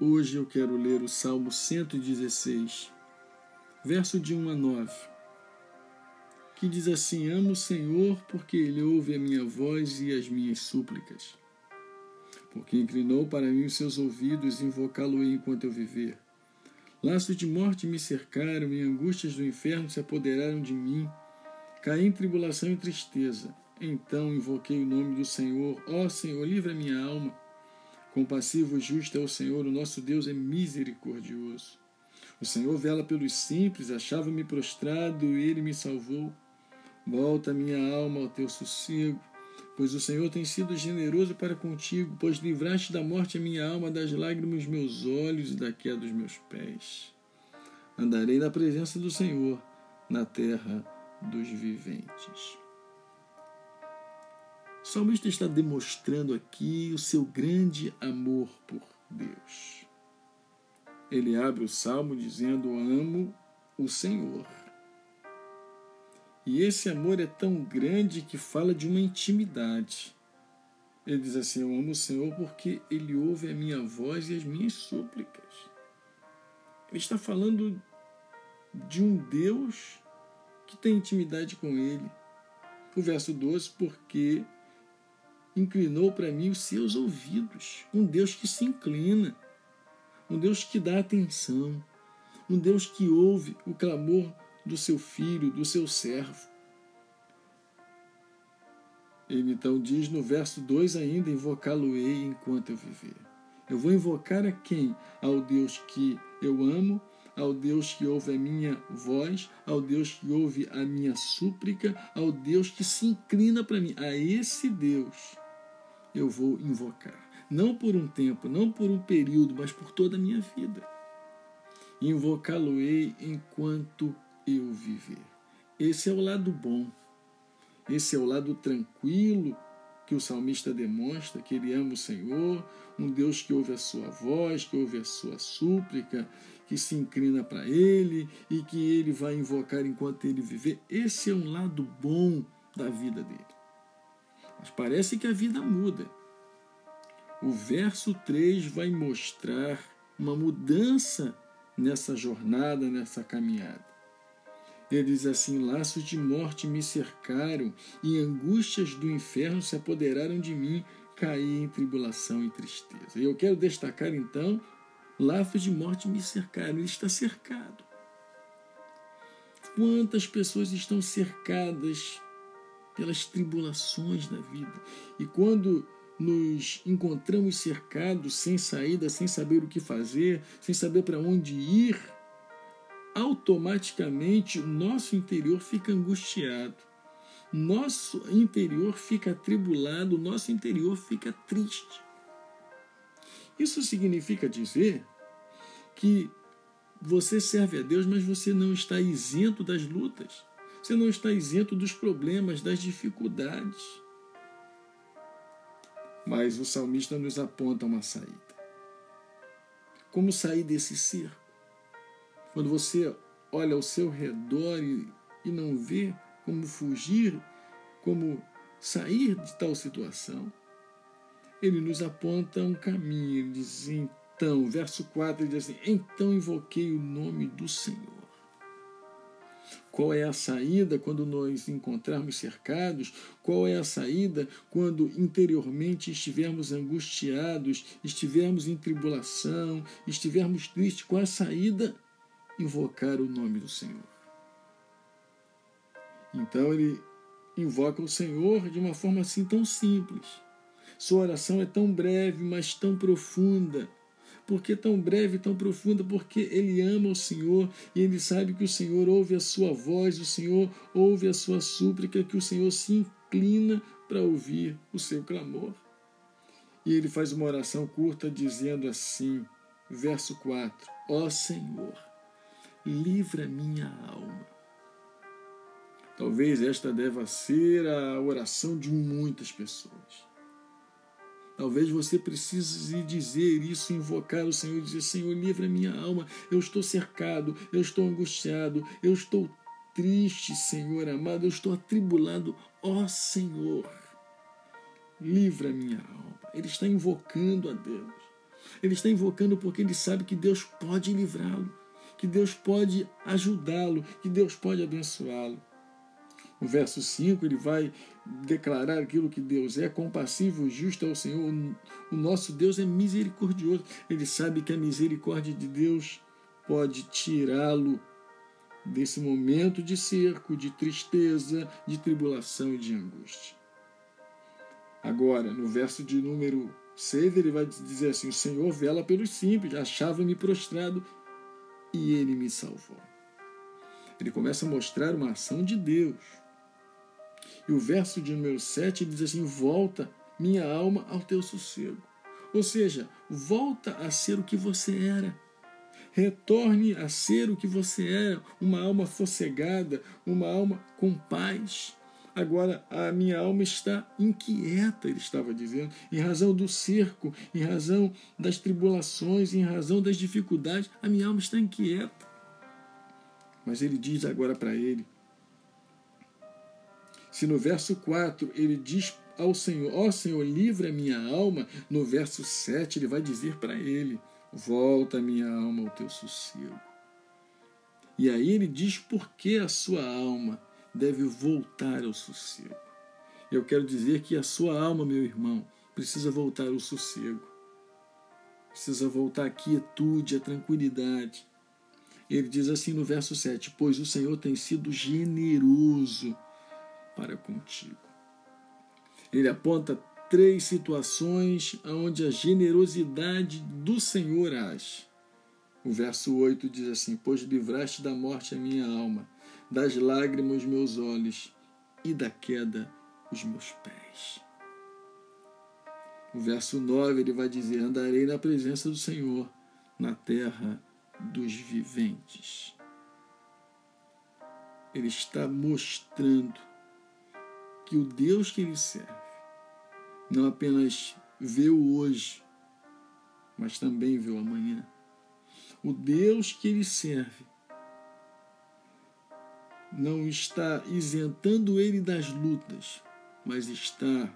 Hoje eu quero ler o Salmo 116, verso de 1 a 9, que diz assim: Amo o Senhor porque ele ouve a minha voz e as minhas súplicas. Porque inclinou para mim os seus ouvidos, invocá-lo-ei enquanto eu viver. Laços de morte me cercaram e angústias do inferno se apoderaram de mim. Caí em tribulação e tristeza. Então invoquei o nome do Senhor. Ó Senhor, livra minha alma. Compassivo e justo é o Senhor, o nosso Deus é misericordioso. O Senhor vela pelos simples, achava-me prostrado e ele me salvou. Volta minha alma ao teu sossego, pois o Senhor tem sido generoso para contigo, pois livraste da morte a minha alma, das lágrimas meus olhos e da queda dos meus pés. Andarei na presença do Senhor, na terra dos viventes. O salmista está demonstrando aqui o seu grande amor por Deus. Ele abre o salmo dizendo: Amo o Senhor. E esse amor é tão grande que fala de uma intimidade. Ele diz assim: Eu amo o Senhor porque Ele ouve a minha voz e as minhas súplicas. Ele está falando de um Deus que tem intimidade com Ele. O verso 12: Porque inclinou para mim os seus ouvidos. Um Deus que se inclina, um Deus que dá atenção, um Deus que ouve o clamor do seu filho, do seu servo. Ele então diz no verso 2 ainda: Invocá-lo-ei enquanto eu viver. Eu vou invocar a quem? Ao Deus que eu amo, ao Deus que ouve a minha voz, ao Deus que ouve a minha súplica, ao Deus que se inclina para mim. A esse Deus eu vou invocar. Não por um tempo, não por um período, mas por toda a minha vida. Invocá-lo-ei enquanto eu viver. Esse é o lado bom. Esse é o lado tranquilo que o salmista demonstra que ele ama o Senhor, um Deus que ouve a sua voz, que ouve a sua súplica, que se inclina para ele e que ele vai invocar enquanto ele viver. Esse é um lado bom da vida dele. Mas parece que a vida muda. O verso 3 vai mostrar uma mudança nessa jornada, nessa caminhada. Ele diz assim: Laços de morte me cercaram e angústias do inferno se apoderaram de mim, caí em tribulação e tristeza. E eu quero destacar então: laços de morte me cercaram, ele está cercado. Quantas pessoas estão cercadas pelas tribulações da vida. E quando nos encontramos cercados, sem saída, sem saber o que fazer, sem saber para onde ir, automaticamente nosso interior fica angustiado, nosso interior fica atribulado, nosso interior fica triste. Isso significa dizer que você serve a Deus, mas você não está isento das lutas. Você não está isento dos problemas, das dificuldades. Mas o salmista nos aponta uma saída. Como sair desse cerco? Quando você olha ao seu redor e, e não vê como fugir, como sair de tal situação, ele nos aponta um caminho. Ele diz, então, verso 4, ele diz assim: Então invoquei o nome do Senhor. Qual é a saída quando nós encontrarmos cercados? Qual é a saída quando interiormente estivermos angustiados, estivermos em tribulação, estivermos tristes? Qual é a saída? Invocar o nome do Senhor. Então ele invoca o Senhor de uma forma assim tão simples. Sua oração é tão breve, mas tão profunda por que tão breve tão profunda? Porque ele ama o Senhor e ele sabe que o Senhor ouve a sua voz, o Senhor ouve a sua súplica, que o Senhor se inclina para ouvir o seu clamor. E ele faz uma oração curta dizendo assim, verso 4: Ó oh Senhor, livra minha alma. Talvez esta deva ser a oração de muitas pessoas. Talvez você precise dizer isso, invocar o Senhor dizer: Senhor, livra minha alma. Eu estou cercado, eu estou angustiado, eu estou triste, Senhor amado, eu estou atribulado. Ó oh, Senhor, livra minha alma. Ele está invocando a Deus. Ele está invocando porque ele sabe que Deus pode livrá-lo, que Deus pode ajudá-lo, que Deus pode abençoá-lo. No verso 5, ele vai declarar aquilo que Deus é, compassivo, justo ao Senhor. O nosso Deus é misericordioso. Ele sabe que a misericórdia de Deus pode tirá-lo desse momento de cerco, de tristeza, de tribulação e de angústia. Agora, no verso de número 6, ele vai dizer assim: O Senhor vela pelos simples, achava-me prostrado e ele me salvou. Ele começa a mostrar uma ação de Deus. E o verso de número 7 diz assim: Volta, minha alma, ao teu sossego. Ou seja, volta a ser o que você era. Retorne a ser o que você era, uma alma sossegada, uma alma com paz. Agora a minha alma está inquieta, ele estava dizendo, em razão do cerco, em razão das tribulações, em razão das dificuldades, a minha alma está inquieta. Mas ele diz agora para ele: se no verso 4 ele diz ao Senhor, ó oh, Senhor, livra minha alma, no verso 7 ele vai dizer para ele: volta minha alma ao teu sossego. E aí ele diz por que a sua alma deve voltar ao sossego. Eu quero dizer que a sua alma, meu irmão, precisa voltar ao sossego. Precisa voltar à quietude, à tranquilidade. Ele diz assim no verso 7: Pois o Senhor tem sido generoso para contigo. Ele aponta três situações onde a generosidade do Senhor age. O verso 8 diz assim: Pois livraste da morte a minha alma das lágrimas meus olhos e da queda os meus pés. No verso 9 ele vai dizer: Andarei na presença do Senhor, na terra dos viventes. Ele está mostrando que o Deus que ele serve não apenas vê o hoje, mas também vê o amanhã. O Deus que ele serve não está isentando ele das lutas, mas está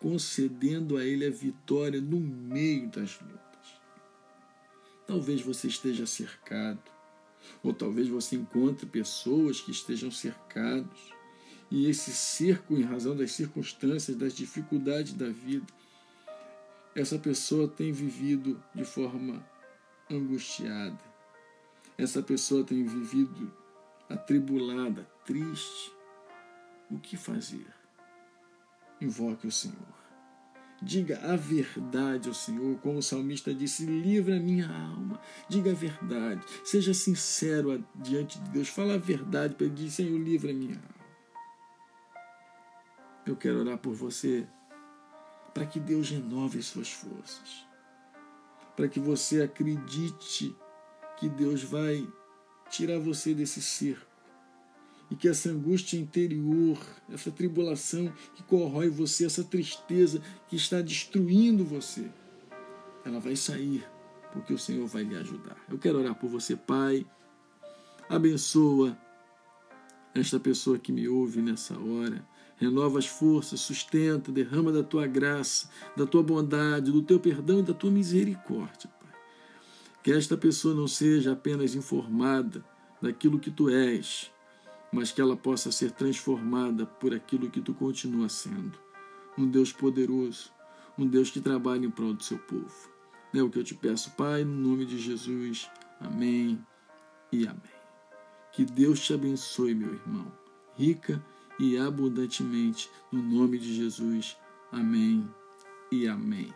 concedendo a ele a vitória no meio das lutas. Talvez você esteja cercado, ou talvez você encontre pessoas que estejam cercados, e esse cerco, em razão das circunstâncias, das dificuldades da vida, essa pessoa tem vivido de forma angustiada. Essa pessoa tem vivido atribulada, triste, o que fazer? Invoque o Senhor. Diga a verdade ao Senhor, como o salmista disse: livra a minha alma. Diga a verdade. Seja sincero diante de Deus. Fala a verdade para ele Senhor, livra a minha alma. Eu quero orar por você para que Deus renove as suas forças. Para que você acredite que Deus vai tirar você desse cerco. E que essa angústia interior, essa tribulação que corrói você, essa tristeza que está destruindo você, ela vai sair, porque o Senhor vai lhe ajudar. Eu quero orar por você, Pai. Abençoa esta pessoa que me ouve nessa hora. Renova as forças, sustenta, derrama da tua graça, da tua bondade, do teu perdão e da tua misericórdia. Que esta pessoa não seja apenas informada daquilo que tu és, mas que ela possa ser transformada por aquilo que tu continua sendo. Um Deus poderoso, um Deus que trabalha em prol do seu povo. É o que eu te peço, Pai, no nome de Jesus. Amém e amém. Que Deus te abençoe, meu irmão, rica e abundantemente, no nome de Jesus. Amém e amém.